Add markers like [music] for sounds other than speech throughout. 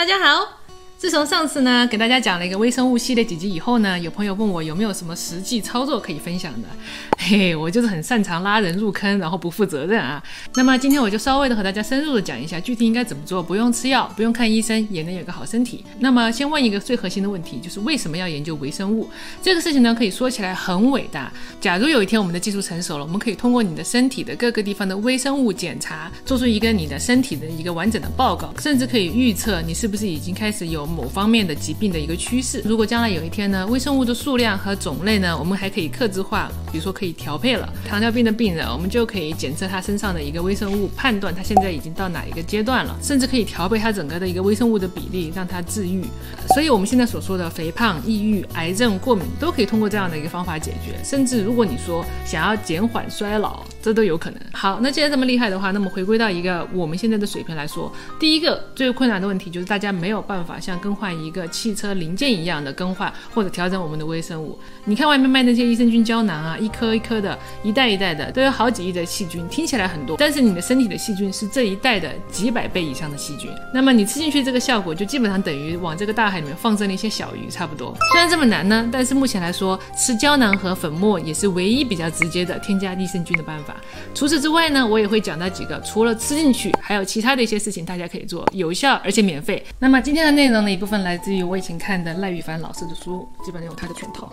大家好。自从上次呢给大家讲了一个微生物系列几集以后呢，有朋友问我有没有什么实际操作可以分享的。嘿，我就是很擅长拉人入坑，然后不负责任啊。那么今天我就稍微的和大家深入的讲一下具体应该怎么做，不用吃药，不用看医生也能有个好身体。那么先问一个最核心的问题，就是为什么要研究微生物？这个事情呢可以说起来很伟大。假如有一天我们的技术成熟了，我们可以通过你的身体的各个地方的微生物检查，做出一个你的身体的一个完整的报告，甚至可以预测你是不是已经开始有。某方面的疾病的一个趋势。如果将来有一天呢，微生物的数量和种类呢，我们还可以克制化，比如说可以调配了。糖尿病的病人，我们就可以检测他身上的一个微生物，判断他现在已经到哪一个阶段了，甚至可以调配他整个的一个微生物的比例，让他治愈。所以，我们现在所说的肥胖、抑郁、癌症、过敏，都可以通过这样的一个方法解决。甚至如果你说想要减缓衰老，这都有可能。好，那既然这么厉害的话，那么回归到一个我们现在的水平来说，第一个最困难的问题就是大家没有办法像更换一个汽车零件一样的更换或者调整我们的微生物。你看外面卖那些益生菌胶囊啊，一颗一颗的，一袋一袋的，都有好几亿的细菌，听起来很多，但是你的身体的细菌是这一袋的几百倍以上的细菌。那么你吃进去这个效果，就基本上等于往这个大海里面放生了一些小鱼差不多。虽然这么难呢，但是目前来说，吃胶囊和粉末也是唯一比较直接的添加益生菌的办法。除此之外呢，我也会讲到几个除了吃进去，还有其他的一些事情，大家可以做，有效而且免费。那么今天的内容呢，一部分来自于我以前看的赖宇凡老师的书，基本上有他的全套，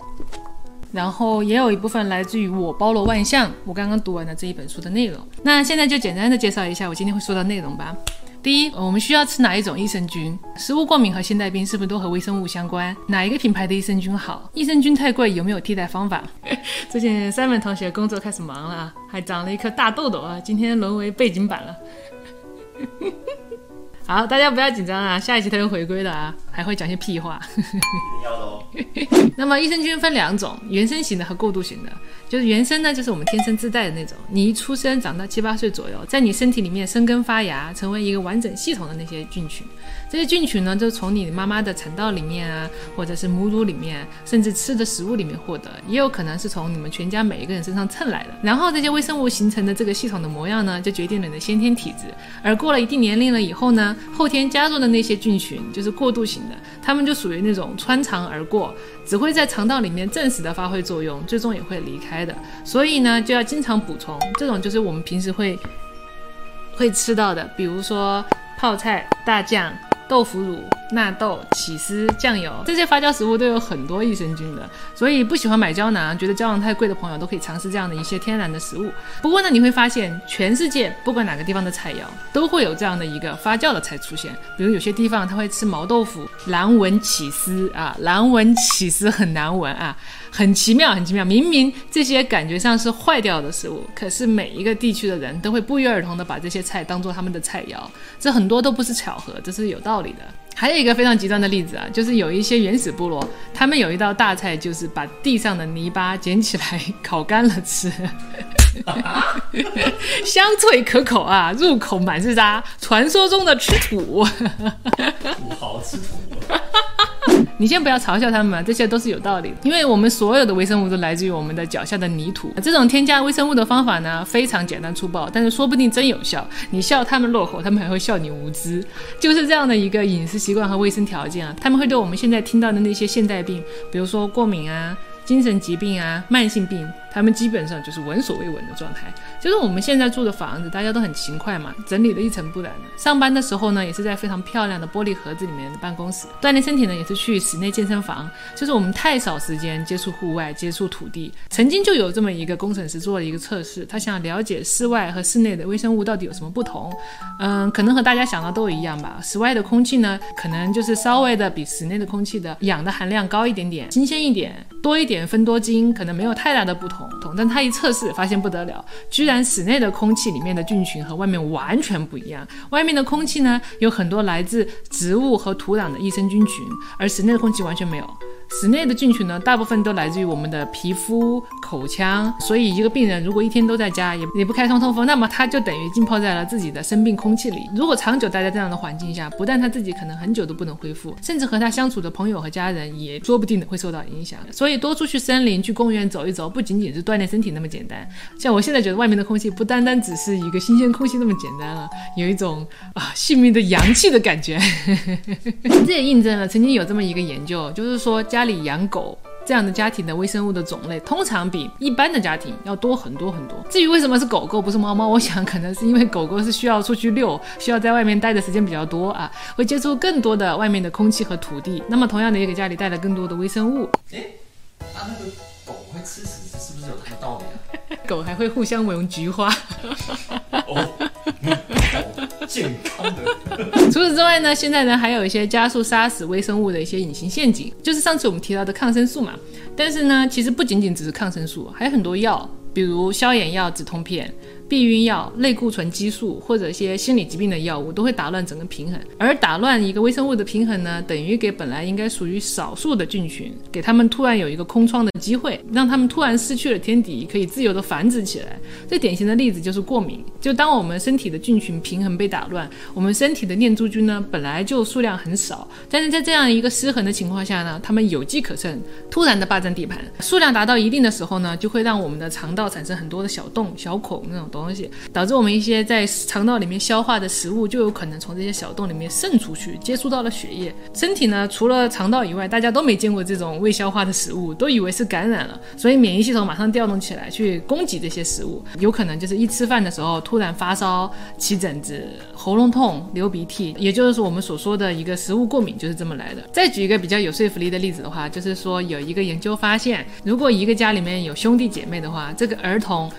然后也有一部分来自于我包罗万象，我刚刚读完的这一本书的内容。那现在就简单的介绍一下我今天会说的内容吧。第一，我们需要吃哪一种益生菌？食物过敏和现代病是不是都和微生物相关？哪一个品牌的益生菌好？益生菌太贵，有没有替代方法？[laughs] 最近三本同学工作开始忙了，还长了一颗大痘痘啊，今天沦为背景板了。[laughs] 好，大家不要紧张啊，下一期他又回归了啊，还会讲些屁话。[laughs] [laughs] 那么益生菌分两种，原生型的和过渡型的。就是原生呢，就是我们天生自带的那种，你一出生长到七八岁左右，在你身体里面生根发芽，成为一个完整系统的那些菌群。这些菌群呢，就从你妈妈的产道里面啊，或者是母乳里面，甚至吃的食物里面获得，也有可能是从你们全家每一个人身上蹭来的。然后这些微生物形成的这个系统的模样呢，就决定了你的先天体质。而过了一定年龄了以后呢，后天加入的那些菌群就是过渡型的，它们就属于那种穿肠而过。只会在肠道里面暂时的发挥作用，最终也会离开的。所以呢，就要经常补充。这种就是我们平时会会吃到的，比如说泡菜、大酱。豆腐乳、纳豆、起司、酱油这些发酵食物都有很多益生菌的，所以不喜欢买胶囊、觉得胶囊太贵的朋友都可以尝试这样的一些天然的食物。不过呢，你会发现全世界不管哪个地方的菜肴都会有这样的一个发酵的菜出现，比如有些地方他会吃毛豆腐、蓝纹起司啊，蓝纹起司很难闻啊。很奇妙，很奇妙。明明这些感觉上是坏掉的食物，可是每一个地区的人都会不约而同的把这些菜当做他们的菜肴。这很多都不是巧合，这是有道理的。还有一个非常极端的例子啊，就是有一些原始部落，他们有一道大菜，就是把地上的泥巴捡起来烤干了吃，[laughs] 香脆可口啊，入口满是渣。传说中的吃土，土豪吃土。[laughs] 你先不要嘲笑他们，这些都是有道理的，因为我们所有的微生物都来自于我们的脚下的泥土。这种添加微生物的方法呢，非常简单粗暴，但是说不定真有效。你笑他们落后，他们还会笑你无知。就是这样的一个饮食习惯和卫生条件啊，他们会对我们现在听到的那些现代病，比如说过敏啊。精神疾病啊，慢性病，他们基本上就是闻所未闻的状态。就是我们现在住的房子，大家都很勤快嘛，整理的一尘不染的。上班的时候呢，也是在非常漂亮的玻璃盒子里面的办公室。锻炼身体呢，也是去室内健身房。就是我们太少时间接触户外，接触土地。曾经就有这么一个工程师做了一个测试，他想了解室外和室内的微生物到底有什么不同。嗯，可能和大家想的都一样吧。室外的空气呢，可能就是稍微的比室内的空气的氧的含量高一点点，新鲜一点，多一点。分多精可能没有太大的不同，但他一测试发现不得了，居然室内的空气里面的菌群和外面完全不一样。外面的空气呢有很多来自植物和土壤的益生菌群，而室内的空气完全没有。室内的菌群呢，大部分都来自于我们的皮肤、口腔，所以一个病人如果一天都在家，也也不开窗通风，那么他就等于浸泡在了自己的生病空气里。如果长久待在这样的环境下，不但他自己可能很久都不能恢复，甚至和他相处的朋友和家人也说不定会受到影响。所以多出去森林、去公园走一走，不仅仅是锻炼身体那么简单。像我现在觉得外面的空气不单单只是一个新鲜空气那么简单了，有一种啊性命的阳气的感觉。[laughs] 这也印证了曾经有这么一个研究，就是说家里养狗这样的家庭的微生物的种类，通常比一般的家庭要多很多很多。至于为什么是狗狗不是猫猫，我想可能是因为狗狗是需要出去遛，需要在外面待的时间比较多啊，会接触更多的外面的空气和土地。那么同样的也给家里带来更多的微生物。哎，那那个狗会吃屎，是不是有它的道理啊？狗还会互相闻菊花。哦，[laughs] 健康的。[laughs] 除此之外呢，现在呢还有一些加速杀死微生物的一些隐形陷阱，就是上次我们提到的抗生素嘛。但是呢，其实不仅仅只是抗生素，还有很多药，比如消炎药、止痛片。避孕药、类固醇激素或者一些心理疾病的药物都会打乱整个平衡，而打乱一个微生物的平衡呢，等于给本来应该属于少数的菌群，给他们突然有一个空窗的机会，让他们突然失去了天敌，可以自由的繁殖起来。最典型的例子就是过敏。就当我们身体的菌群平衡被打乱，我们身体的念珠菌呢本来就数量很少，但是在这样一个失衡的情况下呢，它们有机可乘，突然的霸占地盘，数量达到一定的时候呢，就会让我们的肠道产生很多的小洞、小孔那种。东西导致我们一些在肠道里面消化的食物就有可能从这些小洞里面渗出去，接触到了血液。身体呢，除了肠道以外，大家都没见过这种未消化的食物，都以为是感染了，所以免疫系统马上调动起来去攻击这些食物。有可能就是一吃饭的时候突然发烧、起疹子、喉咙痛、流鼻涕，也就是说我们所说的一个食物过敏就是这么来的。再举一个比较有说服力的例子的话，就是说有一个研究发现，如果一个家里面有兄弟姐妹的话，这个儿童。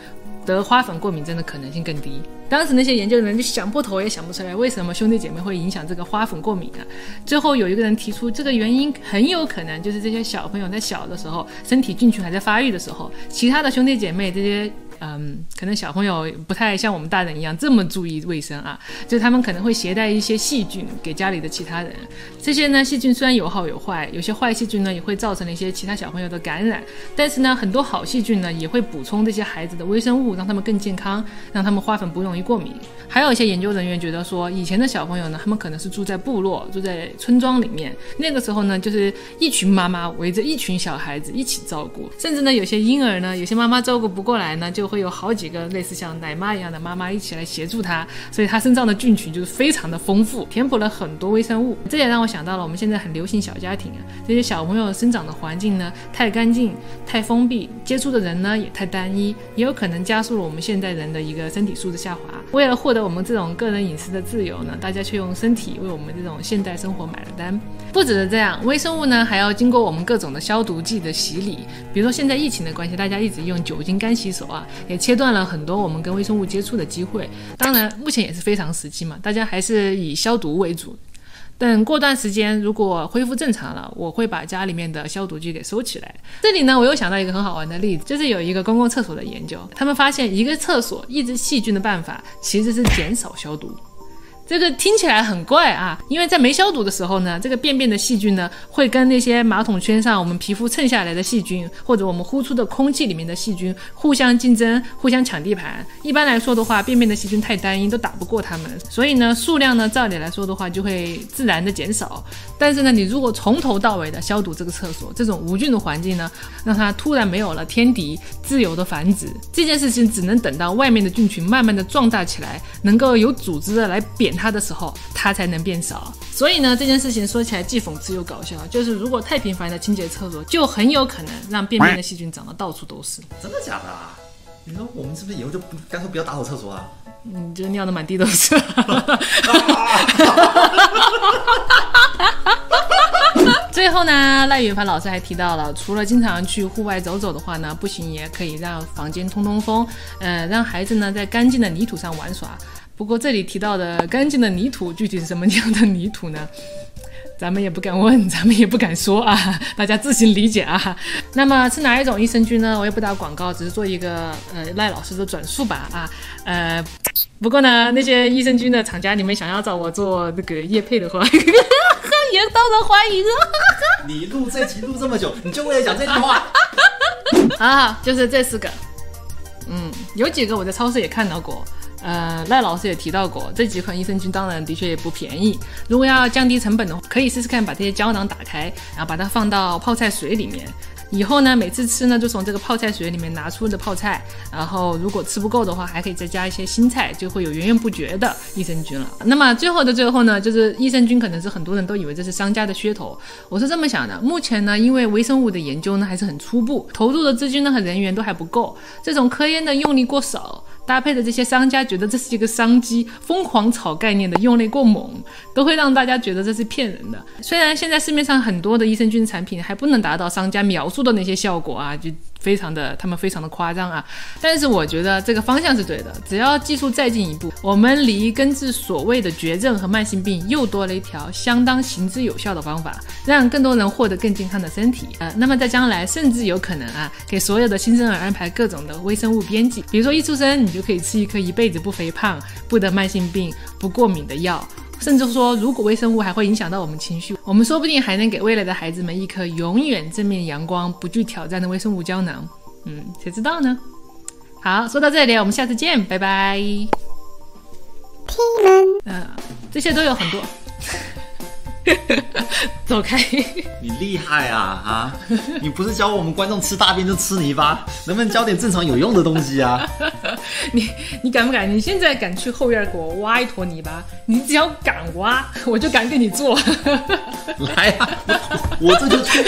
得花粉过敏症的可能性更低。当时那些研究人员就想破头也想不出来，为什么兄弟姐妹会影响这个花粉过敏啊？最后有一个人提出，这个原因很有可能就是这些小朋友在小的时候，身体菌群还在发育的时候，其他的兄弟姐妹这些。嗯，可能小朋友不太像我们大人一样这么注意卫生啊，就他们可能会携带一些细菌给家里的其他人。这些呢，细菌虽然有好有坏，有些坏细菌呢也会造成了一些其他小朋友的感染，但是呢，很多好细菌呢也会补充这些孩子的微生物，让他们更健康，让他们花粉不容易过敏。还有一些研究人员觉得说，以前的小朋友呢，他们可能是住在部落，住在村庄里面，那个时候呢，就是一群妈妈围着一群小孩子一起照顾，甚至呢，有些婴儿呢，有些妈妈照顾不过来呢，就 [laughs] 会有好几个类似像奶妈一样的妈妈一起来协助他，所以他身上的菌群就是非常的丰富，填补了很多微生物。这也让我想到了我们现在很流行小家庭啊，这些小朋友生长的环境呢太干净、太封闭，接触的人呢也太单一，也有可能加速了我们现代人的一个身体素质下滑。为了获得我们这种个人隐私的自由呢，大家却用身体为我们这种现代生活买了单。不只是这样，微生物呢还要经过我们各种的消毒剂的洗礼，比如说现在疫情的关系，大家一直用酒精干洗手啊，也切断了很多我们跟微生物接触的机会。当然，目前也是非常时期嘛，大家还是以消毒为主。等过段时间如果恢复正常了，我会把家里面的消毒剂给收起来。这里呢，我又想到一个很好玩的例子，就是有一个公共厕所的研究，他们发现一个厕所抑制细菌的办法其实是减少消毒。这个听起来很怪啊，因为在没消毒的时候呢，这个便便的细菌呢，会跟那些马桶圈上我们皮肤蹭下来的细菌，或者我们呼出的空气里面的细菌互相竞争、互相抢地盘。一般来说的话，便便的细菌太单一，都打不过它们，所以呢，数量呢，照理来说的话，就会自然的减少。但是呢，你如果从头到尾的消毒这个厕所，这种无菌的环境呢，让它突然没有了天敌，自由的繁殖，这件事情只能等到外面的菌群慢慢的壮大起来，能够有组织的来扁。它的时候，它才能变少。所以呢，这件事情说起来既讽刺又搞笑。就是如果太频繁的清洁厕所，就很有可能让便便的细菌长得到处都是。真的假的啊？你说我们是不是以后就不干脆不要打扫厕所啊？你就尿的满地都是。[laughs] [laughs] 最后呢，赖远凡老师还提到了，除了经常去户外走走的话呢，不行也可以让房间通通风，呃，让孩子呢在干净的泥土上玩耍。不过这里提到的干净的泥土，具体是什么样的泥土呢？咱们也不敢问，[laughs] 咱们也不敢说啊，[laughs] 大家自行理解啊。那么是哪一种益生菌呢？我也不打广告，只是做一个呃赖老师的转述吧啊。呃，不过呢，那些益生菌的厂家，你们想要找我做那个叶配的话。[laughs] 也当然欢迎啊！你录这集录这么久，你就为了讲这句话？啊，就是这四个。嗯，有几个我在超市也看到过。呃，赖老师也提到过，这几款益生菌当然的确也不便宜。如果要降低成本的话，可以试试看把这些胶囊打开，然后把它放到泡菜水里面。以后呢，每次吃呢，就从这个泡菜水里面拿出的泡菜，然后如果吃不够的话，还可以再加一些新菜，就会有源源不绝的益生菌了。那么最后的最后呢，就是益生菌可能是很多人都以为这是商家的噱头，我是这么想的。目前呢，因为微生物的研究呢还是很初步，投入的资金呢和人员都还不够，这种科研的用力过少。搭配的这些商家觉得这是一个商机，疯狂炒概念的用力过猛，都会让大家觉得这是骗人的。虽然现在市面上很多的益生菌产品还不能达到商家描述的那些效果啊，就。非常的，他们非常的夸张啊！但是我觉得这个方向是对的，只要技术再进一步，我们离根治所谓的绝症和慢性病又多了一条相当行之有效的方法，让更多人获得更健康的身体呃！那么在将来，甚至有可能啊，给所有的新生儿安排各种的微生物编辑，比如说一出生你就可以吃一颗一辈子不肥胖、不得慢性病、不过敏的药。甚至说，如果微生物还会影响到我们情绪，我们说不定还能给未来的孩子们一颗永远正面阳光、不惧挑战的微生物胶囊。嗯，谁知道呢？好，说到这里，我们下次见，拜拜。嗯，这些都有很多。[laughs] 走开！你厉害啊啊！你不是教我们观众吃大便就吃泥巴，能不能教点正常有用的东西啊？[laughs] 你你敢不敢？你现在敢去后院给我挖一坨泥巴？你只要敢挖，[laughs] 我就敢给你做。来呀，我这就去。